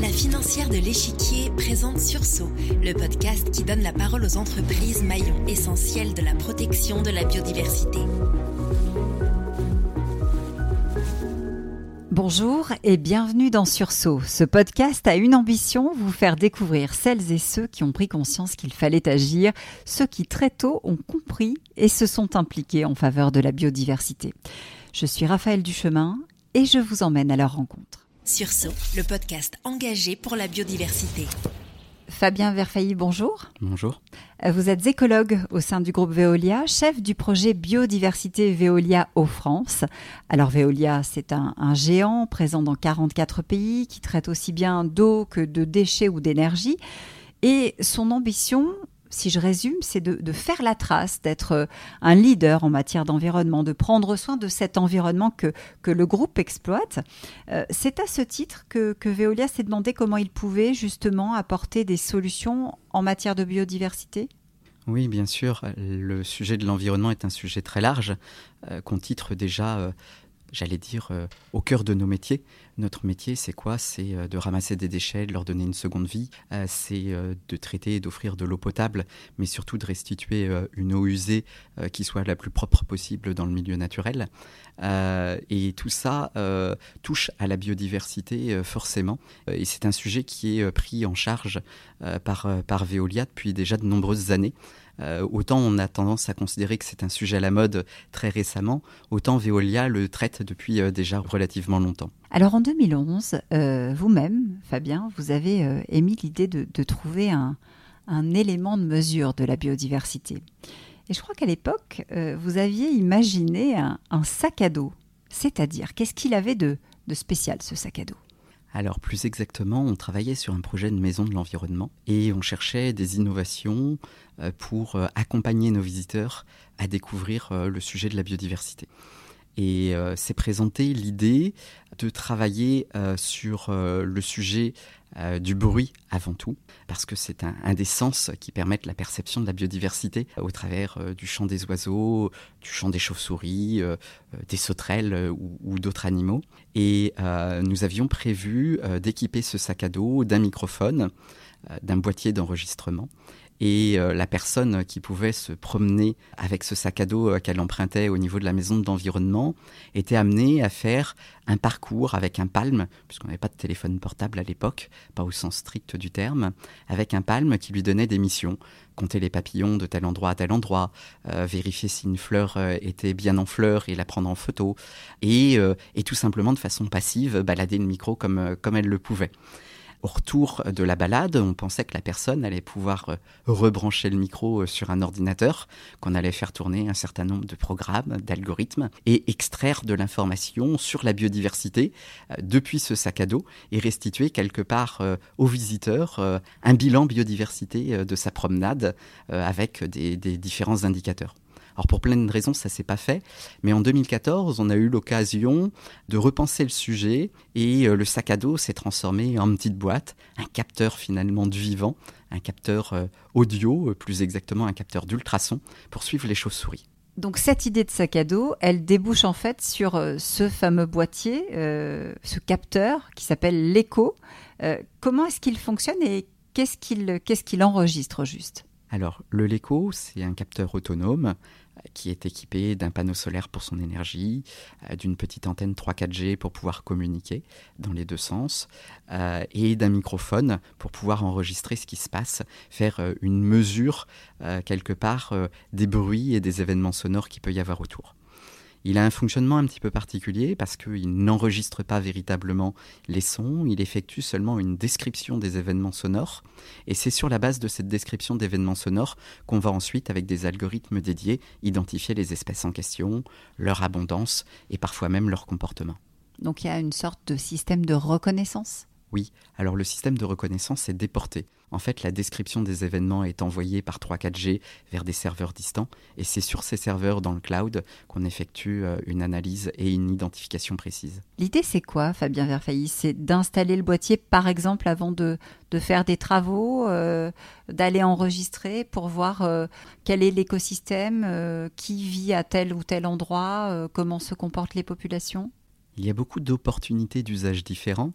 La financière de l'échiquier présente Sursaut, le podcast qui donne la parole aux entreprises maillons essentiels de la protection de la biodiversité. Bonjour et bienvenue dans Sursaut. Ce podcast a une ambition, vous faire découvrir celles et ceux qui ont pris conscience qu'il fallait agir, ceux qui très tôt ont compris et se sont impliqués en faveur de la biodiversité. Je suis Raphaël Duchemin et je vous emmène à leur rencontre. Sursaut, le podcast engagé pour la biodiversité. Fabien Verfailly, bonjour. Bonjour. Vous êtes écologue au sein du groupe Veolia, chef du projet Biodiversité Veolia au France. Alors Veolia, c'est un, un, géant présent dans 44 pays qui traite aussi bien d'eau que de déchets ou d'énergie. Et son ambition, si je résume, c'est de, faire la trace, d'être euh, un leader en matière d'environnement, de prendre soin de cet environnement que, que le groupe exploite. Euh, c'est à ce titre que, Veolia s'est demandé comment il pouvait justement apporter des solutions en matière de biodiversité. Oui, bien sûr. Le sujet de l'environnement est un sujet très large euh, qu'on titre déjà j'allais dire, euh, au cœur de nos métiers. Notre métier, c'est quoi? C'est euh, de ramasser des déchets, leur donner une seconde vie, euh, c'est de traiter et d'offrir de l'eau potable, mais surtout de restituer une eau usée qui soit la plus propre possible dans le milieu naturel. et tout ça touche à la biodiversité forcément. Et c'est un sujet qui est pris en charge par, par Veolia depuis déjà de nombreuses années. Euh, autant on a tendance à considérer que c'est un sujet à la mode très récemment, autant Veolia le traite depuis euh, déjà relativement longtemps. Alors en 2011, euh, vous-même, Fabien, vous avez émis l'idée de, trouver un, élément de mesure de la biodiversité. Et je crois qu'à l'époque, vous aviez imaginé un, sac à dos. C'est-à-dire, qu'est-ce qu'il avait de spécial, ce sac à dos? Alors plus exactement, on travaillait sur un projet de maison de l'environnement et on cherchait des innovations euh, pour euh, accompagner nos visiteurs à découvrir euh, le sujet de la biodiversité. Et s'est présentée l'idée de travailler sur le sujet du bruit avant tout, parce que c'est un, des sens qui permettent la perception de la biodiversité au travers du chant des oiseaux, du chant des chauves-souris, des sauterelles ou d'autres animaux. Et nous avions prévu d'équiper ce sac à dos d'un microphone, d'un boîtier d'enregistrement et euh, la personne qui pouvait se promener avec ce sac à dos euh, qu'elle empruntait au niveau de la maison d'environnement était amenée à faire un parcours avec un palme, puisqu'on n'avait pas de téléphone portable à l'époque, pas au sens strict du terme, avec un palme qui lui donnait des missions compter les papillons de tel endroit à tel endroit, euh, vérifier si une fleur euh, était bien en fleur et la prendre en photo, et, euh, et tout simplement de façon passive balader le micro comme, comme elle le pouvait. Au retour de la balade, on pensait que la personne allait pouvoir euh, rebrancher le micro euh, sur un ordinateur, qu'on allait faire tourner un certain nombre de programmes, d'algorithmes, et extraire de l'information sur la biodiversité euh, depuis ce sac à dos et restituer quelque part aux visiteurs un bilan biodiversité de sa promenade avec des, des différents indicateurs. Alors pour plein de raisons, ça s'est pas fait, mais en 2014, on a eu l'occasion de repenser le sujet et euh, le sac à dos s'est transformé en petite boîte, un capteur finalement du vivant, un capteur euh, audio, euh, plus exactement un capteur d'ultrasons pour suivre les chauves-souris. Donc cette idée de sac à dos, elle débouche en fait sur ce fameux boîtier, euh, ce capteur qui s'appelle l'écho. Euh, comment est-ce qu'il fonctionne et qu'est-ce qu'il enregistre juste? Alors, le LECO, c'est un capteur autonome qui est équipé d'un panneau solaire pour son énergie, euh, d'une petite antenne 3-4G pour pouvoir communiquer dans les deux sens, euh, et d'un microphone pour pouvoir enregistrer ce qui se passe, faire euh, une mesure quelque part des bruits et des événements sonores qu'il peut y avoir autour. Il a un fonctionnement un petit peu particulier parce qu'il n'enregistre pas véritablement les sons, il effectue seulement une description des événements sonores et c'est sur la base de cette description d'événements sonores qu'on va ensuite, avec des algorithmes dédiés, identifier les espèces en question, leur abondance et parfois même leur comportement. Donc il y a une sorte de système de reconnaissance? Oui, alors le système de reconnaissance est déporté. En fait, la description des événements est envoyée par 3-4G vers des serveurs distants, et c'est sur ces serveurs dans le cloud qu'on effectue euh, une analyse et une identification précise. L'idée, c'est quoi, Fabien Verfailly? C'est d'installer le boîtier, par exemple, avant de, de faire des travaux, euh, d'aller enregistrer pour voir euh, quel est l'écosystème, euh, qui vit à tel ou tel endroit, comment se comportent les populations? Il y a beaucoup d'opportunités d'usage différents.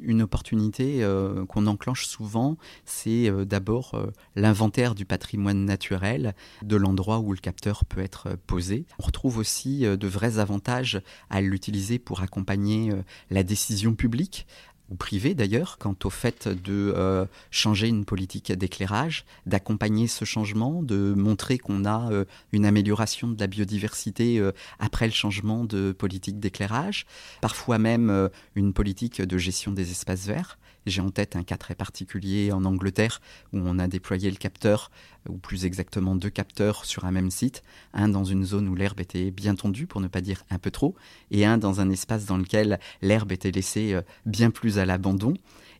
Une opportunité euh, qu'on enclenche souvent, c'est euh, d'abord euh, l'inventaire du patrimoine naturel de l'endroit où le capteur peut être posé. On retrouve aussi de vrais avantages à l'utiliser pour accompagner la décision publique ou privé d'ailleurs, quant au fait de euh, changer une politique d'éclairage, d'accompagner ce changement, de montrer qu'on a euh, une amélioration de la biodiversité euh, après le changement de politique d'éclairage, parfois même une politique de gestion des espaces verts. J'ai en tête un cas très particulier en Angleterre où on a déployé le capteur, ou plus exactement deux capteurs sur un même site, un dans une zone où l'herbe était bien tondue, pour ne pas dire un peu trop, et un dans un espace dans lequel l'herbe était laissée euh, bien plus à l'abandon.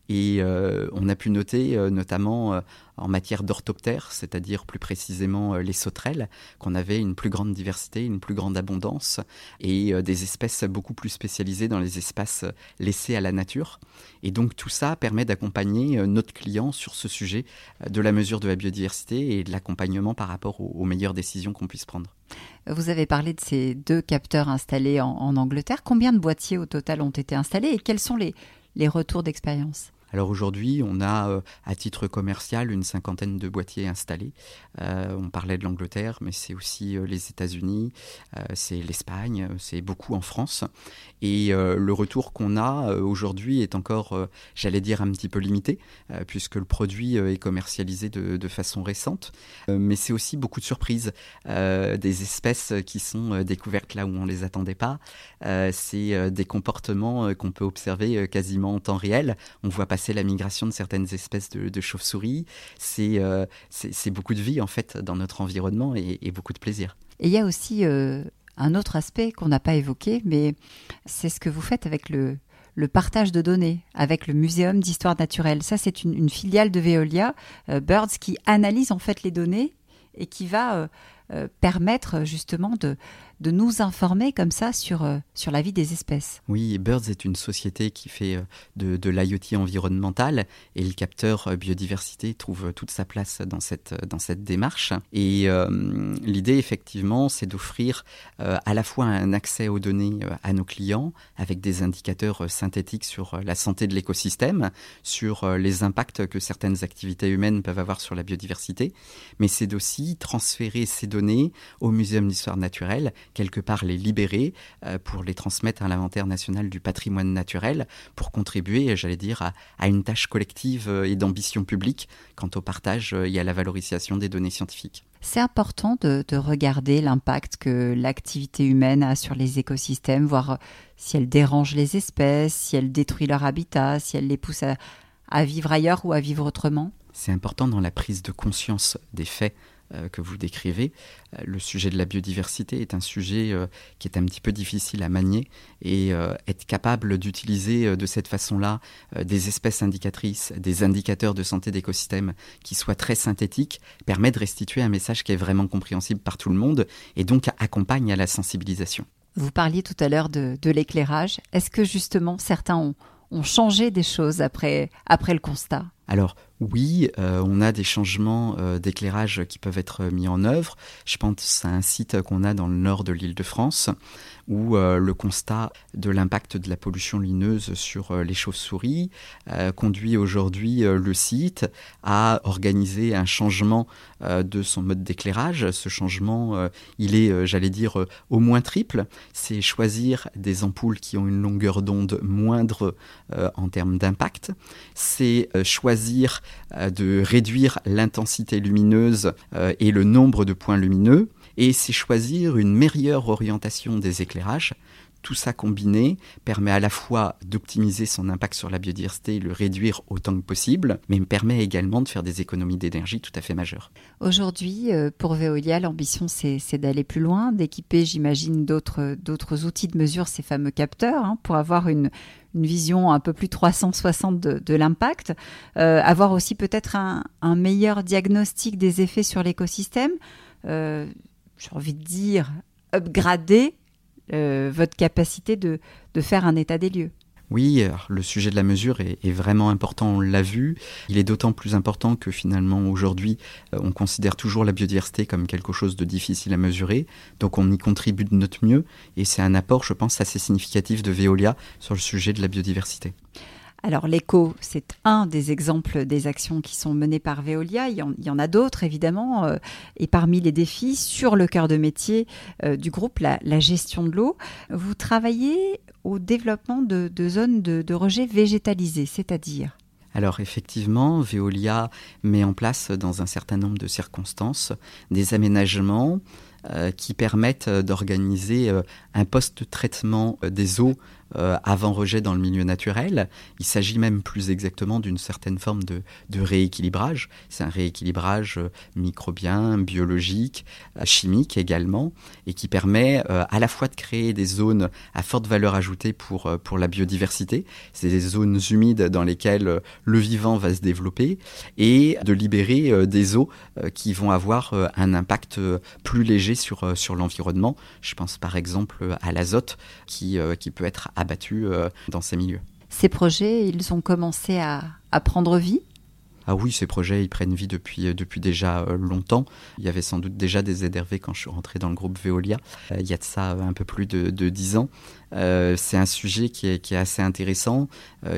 Et euh, on a pu noter, euh, notamment euh, en matière d'orthoptères, c'est-à-dire plus précisément les sauterelles, qu'on avait une plus grande diversité, une plus grande abondance et des espèces beaucoup plus spécialisées dans les espaces laissés à la nature. Et donc tout ça permet d'accompagner notre client sur ce sujet de la mesure de la biodiversité et de l'accompagnement par rapport aux, meilleures décisions qu'on puisse prendre. Vous avez parlé de ces deux capteurs installés en, en Angleterre. Combien de boîtiers au total ont été installés et quels sont les, les retours d'expérience? Alors aujourd'hui, on a euh, à titre commercial une cinquantaine de boîtiers installés. Euh, on parlait de l'Angleterre, mais c'est aussi euh, les États-Unis, c'est l'Espagne, c'est beaucoup en France. Et le retour qu'on a aujourd'hui est encore, j'allais dire, un petit peu limité, puisque le produit est commercialisé de, façon récente. mais c'est aussi beaucoup de surprises, des espèces qui sont découvertes là où on les attendait pas. c'est des comportements qu'on peut observer quasiment en temps réel. On voit passer la migration de certaines espèces de, chauves-souris. Euh, c'est beaucoup de vie en fait dans notre environnement et, beaucoup de plaisir. Et il y a aussi euh, un autre aspect qu'on n'a pas évoqué, mais c'est ce que vous faites avec le, le partage de données avec le Muséum d'histoire naturelle. Ça, c'est une, filiale de Veolia, euh, Birds, qui analyse en fait les données et qui va permettre justement de, de nous informer comme ça sur, euh, sur la vie des espèces. Oui, Birds est une société qui fait euh, de, de l'IoT environnemental et le capteur euh, biodiversité trouve toute sa place dans cette, dans cette démarche. Et l'idée, effectivement, c'est d'offrir à la fois un accès aux données à nos clients avec des indicateurs synthétiques sur la santé de l'écosystème, sur les impacts que certaines activités humaines peuvent avoir sur la biodiversité, mais c'est aussi transférer ces données au Muséum d'histoire naturelle quelque part les libérer euh, pour les transmettre à l'inventaire national du patrimoine naturel, pour contribuer, j'allais dire, à, une tâche collective euh, et d'ambition publique quant au partage euh, et à la valorisation des données scientifiques. C'est important de, regarder l'impact que l'activité humaine a sur les écosystèmes, voir si elle dérange les espèces, si elle détruit leur habitat, si elle les pousse à vivre ailleurs ou à vivre autrement. C'est important dans la prise de conscience des faits euh, que vous décrivez. Euh, le sujet de la biodiversité est un sujet euh, qui est un petit peu difficile à manier et être capable d'utiliser de cette façon-là des espèces indicatrices, des indicateurs de santé d'écosystème qui soient très synthétiques permet de restituer un message qui est vraiment compréhensible par tout le monde et donc accompagne à la sensibilisation. Vous parliez tout à l'heure de, l'éclairage. Est-ce que justement certains ont, ont changé des choses après, après le constat? Alors oui, euh, on a des changements euh, d'éclairage qui peuvent être mis en œuvre. Je pense à un site qu'on a dans le nord de l'île de France où euh, le constat de l'impact de la pollution lumineuse sur les chauves-souris conduit aujourd'hui le site à organiser un changement de son mode d'éclairage. Ce changement, il est, j'allais dire, au moins triple. C'est choisir des ampoules qui ont une longueur d'onde moindre en termes d'impact. C'est choisir euh, de réduire l'intensité lumineuse euh, et le nombre de points lumineux, et c'est choisir une meilleure orientation des éclairages. Tout ça combiné permet à la fois d'optimiser son impact sur la biodiversité et le réduire autant que possible, mais permet également de faire des économies d'énergie tout à fait majeures. Aujourd'hui, euh, pour Veolia, l'ambition, c'est d'aller plus loin, d'équiper, j'imagine, d'autres outils de mesure, ces fameux capteurs, hein, pour avoir une, vision un peu plus 360 de, l'impact, euh, avoir aussi peut-être un, meilleur diagnostic des effets sur l'écosystème. Euh, j'ai envie de dire, upgrader euh, votre capacité de, faire un état des lieux. Oui, le sujet de la mesure est, vraiment important, on l'a vu. Il est d'autant plus important que finalement aujourd'hui, euh, on considère toujours la biodiversité comme quelque chose de difficile à mesurer. Donc on y contribue de notre mieux et c'est un apport, je pense, assez significatif de Veolia sur le sujet de la biodiversité. Alors l'éco, c'est un des exemples des actions qui sont menées par Veolia. Il y en, a d'autres, évidemment. Euh, et parmi les défis, sur le cœur de métier euh, du groupe, la, gestion de l'eau, vous travaillez au développement de, zones de, de rejet végétalisées, c'est-à-dire? Alors effectivement, Veolia met en place dans un certain nombre de circonstances des aménagements euh, qui permettent d'organiser un poste de traitement des eaux euh, avant rejet dans le milieu naturel. Il s'agit même plus exactement d'une certaine forme de, rééquilibrage. C'est un rééquilibrage euh, microbien, biologique, euh, chimique également, et qui permet à la fois de créer des zones à forte valeur ajoutée pour, pour la biodiversité, c'est des zones humides dans lesquelles le vivant va se développer, et de libérer des eaux qui vont avoir un impact plus léger sur, sur l'environnement. Je pense par exemple à l'azote qui, qui peut être abattus euh, dans ces milieux. Ces projets, ils ont commencé à, prendre vie? Ah oui, ces projets, ils prennent vie depuis, euh, depuis déjà euh, longtemps. Il y avait sans doute déjà des ZRV quand je suis rentré dans le groupe Veolia. il y a de ça un peu plus de, dix ans. c'est un sujet qui est, assez intéressant,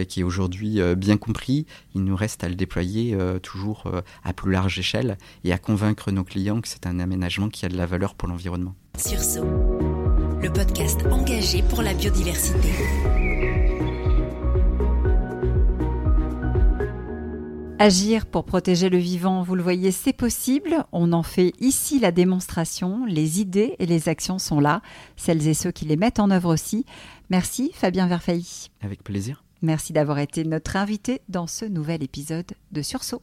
qui est aujourd'hui bien compris. Il nous reste à le déployer toujours à plus large échelle et à convaincre nos clients que c'est un aménagement qui a de la valeur pour l'environnement. Sursaut le podcast engagé pour la biodiversité. Agir pour protéger le vivant, vous le voyez, c'est possible. On en fait ici la démonstration. Les idées et les actions sont là. Celles et ceux qui les mettent en œuvre aussi. Merci Fabien Verfailly. Avec plaisir. Merci d'avoir été notre invité dans ce nouvel épisode de Sursaut.